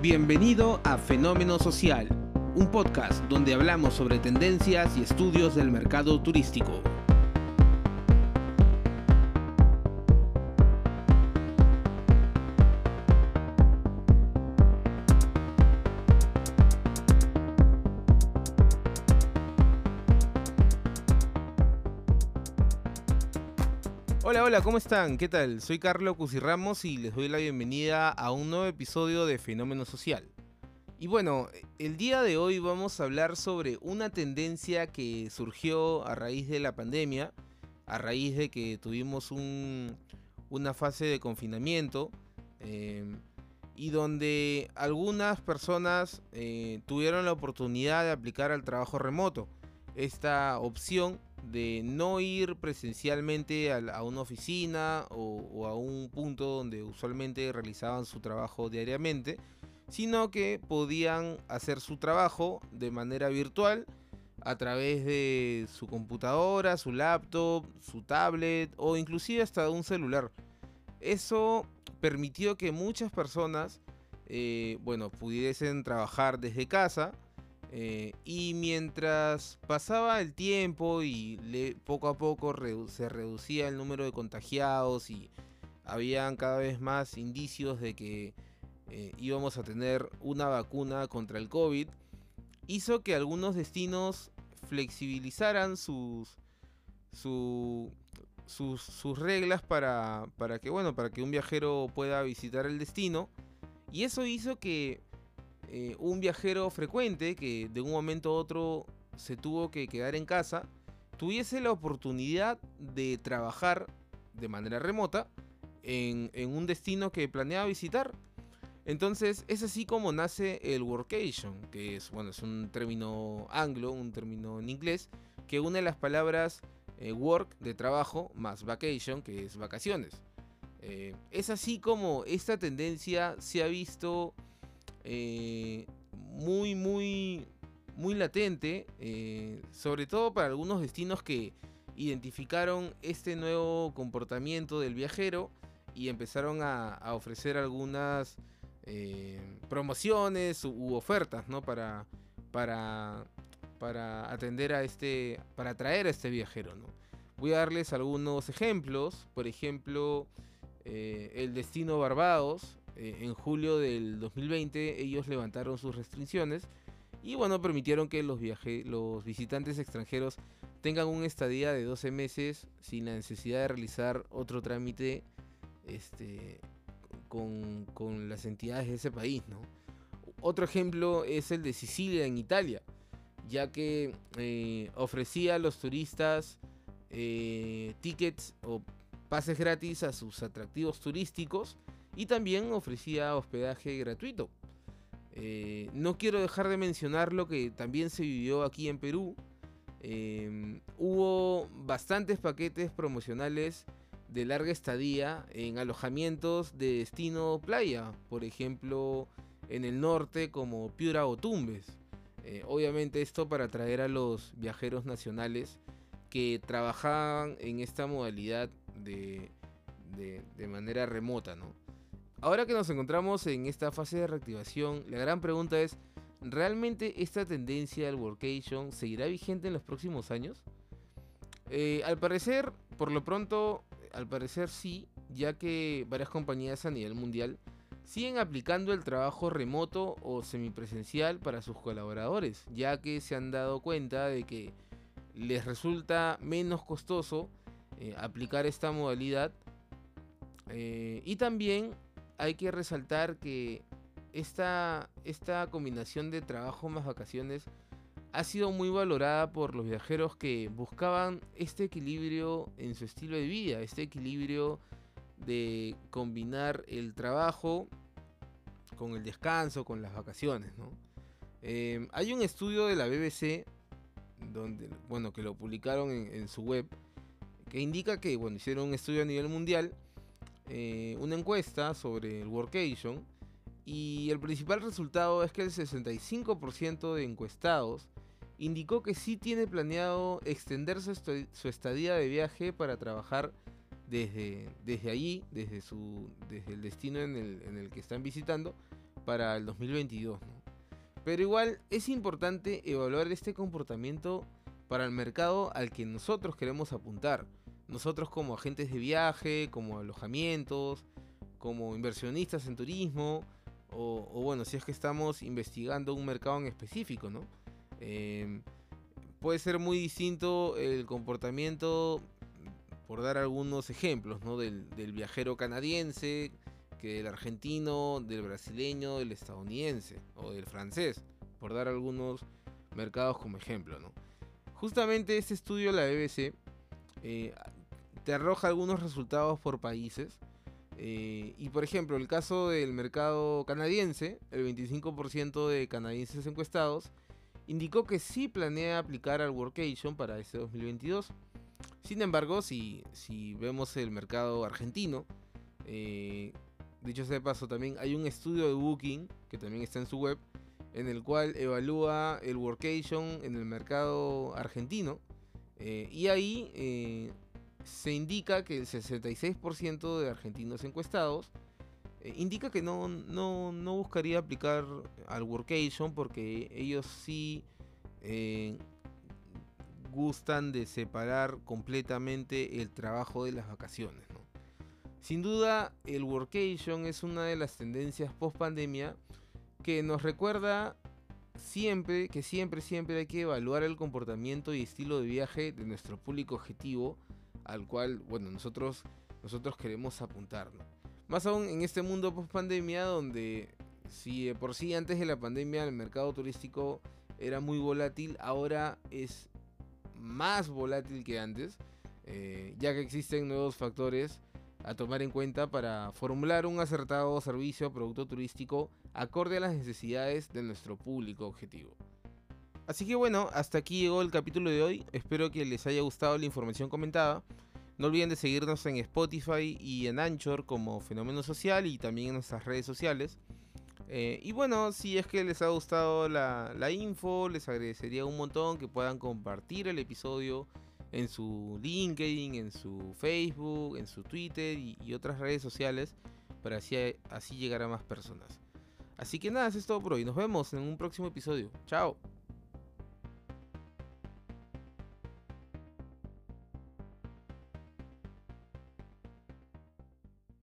Bienvenido a Fenómeno Social, un podcast donde hablamos sobre tendencias y estudios del mercado turístico. Hola, hola, ¿cómo están? ¿Qué tal? Soy Carlos Cusirramos y les doy la bienvenida a un nuevo episodio de Fenómeno Social. Y bueno, el día de hoy vamos a hablar sobre una tendencia que surgió a raíz de la pandemia, a raíz de que tuvimos una fase de confinamiento eh, y donde algunas personas eh, tuvieron la oportunidad de aplicar al trabajo remoto. Esta opción de no ir presencialmente a, una oficina o, a un punto donde usualmente realizaban su trabajo diariamente, sino que podían hacer su trabajo de manera virtual a través de su computadora, su laptop, su tablet o inclusive hasta un celular. Eso permitió que muchas personas, eh, bueno, pudiesen trabajar desde casa, eh, y mientras pasaba el tiempo y poco a poco se reducía el número de contagiados y habían cada vez más indicios de que eh, íbamos a tener una vacuna contra el COVID, hizo que algunos destinos flexibilizaran sus, sus, reglas para, para, que, bueno, para que un viajero pueda visitar el destino. Y eso hizo que eh, un viajero frecuente que de un momento a otro se tuvo que quedar en casa, tuviese la oportunidad de trabajar de manera remota en, un destino que planeaba visitar. Entonces es así como nace el workation, que es, bueno, es un término anglo, un término en inglés, que une las palabras eh, work de trabajo más vacation, que es vacaciones. Eh, es así como esta tendencia se ha visto eh, muy, muy, muy latente, eh, sobre todo para algunos destinos que identificaron este nuevo comportamiento del viajero y empezaron a, ofrecer algunas eh, promociones u, ofertas ¿no? para, para, para atender a este, para atraer a este viajero. ¿no? Voy a darles algunos ejemplos, por ejemplo, el destino Barbados eh, en julio del 2020 ellos levantaron sus restricciones y bueno, permitieron que los, los visitantes extranjeros tengan un estadía de 12 meses sin la necesidad de realizar otro trámite este, con, las entidades de ese país. ¿no? Otro ejemplo es el de Sicilia en Italia, ya que eh, ofrecía a los turistas eh, tickets o pases gratis a sus atractivos turísticos y también ofrecía hospedaje gratuito. Eh, no quiero dejar de mencionar lo que también se vivió aquí en Perú. Em, hubo bastantes paquetes promocionales de larga estadía en alojamientos de destino playa, por ejemplo en el norte como Piura o Tumbes. Eh, obviamente esto para atraer a los viajeros nacionales que trabajaban en esta modalidad de, de manera remota, ¿no? Ahora que nos encontramos en esta fase de reactivación, la gran pregunta es, ¿realmente esta tendencia del workation seguirá vigente en los próximos años? Eh, al parecer, por lo pronto, al parecer sí, ya que varias compañías a nivel mundial siguen aplicando el trabajo remoto o semipresencial para sus colaboradores, ya que se han dado cuenta de que les resulta menos costoso eh, aplicar esta modalidad eh, y también hay que resaltar que esta, esta combinación de trabajo más vacaciones ha sido muy valorada por los viajeros que buscaban este equilibrio en su estilo de vida, este equilibrio de combinar el trabajo con el descanso, con las vacaciones. Em, hay un estudio de la BBC, donde, bueno, que lo publicaron en, en, su web, que indica que bueno, hicieron un estudio a nivel mundial eh, una encuesta sobre el workation y el principal resultado es que el 65% de encuestados indicó que sí tiene planeado extenderse su estadía de viaje para trabajar desde, desde allí, desde, su, desde el destino en el, en el que están visitando, para el 2022. Pero igual es importante evaluar este comportamiento para el mercado al que nosotros queremos apuntar. Nosotros como agentes de viaje, como alojamientos, como inversionistas en turismo, o, bueno, si es que estamos investigando un mercado en específico, ¿no? Em, puede ser muy distinto el comportamiento, por dar algunos ejemplos, ¿no? Del, viajero canadiense, que del argentino, del brasileño, del estadounidense o del francés, por dar algunos mercados como ejemplo, ¿no? Justamente este estudio de la BBC eh, te arroja algunos resultados por países. Eh, y por ejemplo, el caso del mercado canadiense, el 25% de canadienses encuestados indicó que sí planea aplicar al Workation para este 2022. Sin embargo, si, si vemos el mercado argentino, eh, dicho sea de paso, también hay un estudio de Booking, que también está en su web, en el cual evalúa el workation en el mercado argentino. Eh, y ahí se indica que el 66% de argentinos encuestados eh, indica que no, no, no, buscaría aplicar al workation porque ellos sí gustan de separar completamente el trabajo de las vacaciones. Sin duda, el workation es una de las tendencias post pandemia que nos recuerda siempre que siempre, siempre hay que evaluar el comportamiento y estilo de viaje de nuestro público objetivo al cual, bueno, nosotros, nosotros queremos apuntar. Más aún en este mundo post pandemia donde si de por sí antes de la pandemia el mercado turístico era muy volátil, ahora es más volátil que antes, eh, ya que existen nuevos factores a tomar en cuenta para formular un acertado servicio o producto turístico acorde a las necesidades de nuestro público objetivo. Así que bueno, hasta aquí llegó el capítulo de hoy. Espero que les haya gustado la información comentada. No olviden de seguirnos en Spotify y en Anchor como Fenómeno Social y también en nuestras redes sociales. Eh, y bueno, si es que les ha gustado la, info, les agradecería un montón que puedan compartir el episodio en su LinkedIn, en su Facebook, en su Twitter y, otras redes sociales para así, así llegar a más personas. Así que nada, eso es todo por hoy. Nos vemos en un próximo episodio. Chao.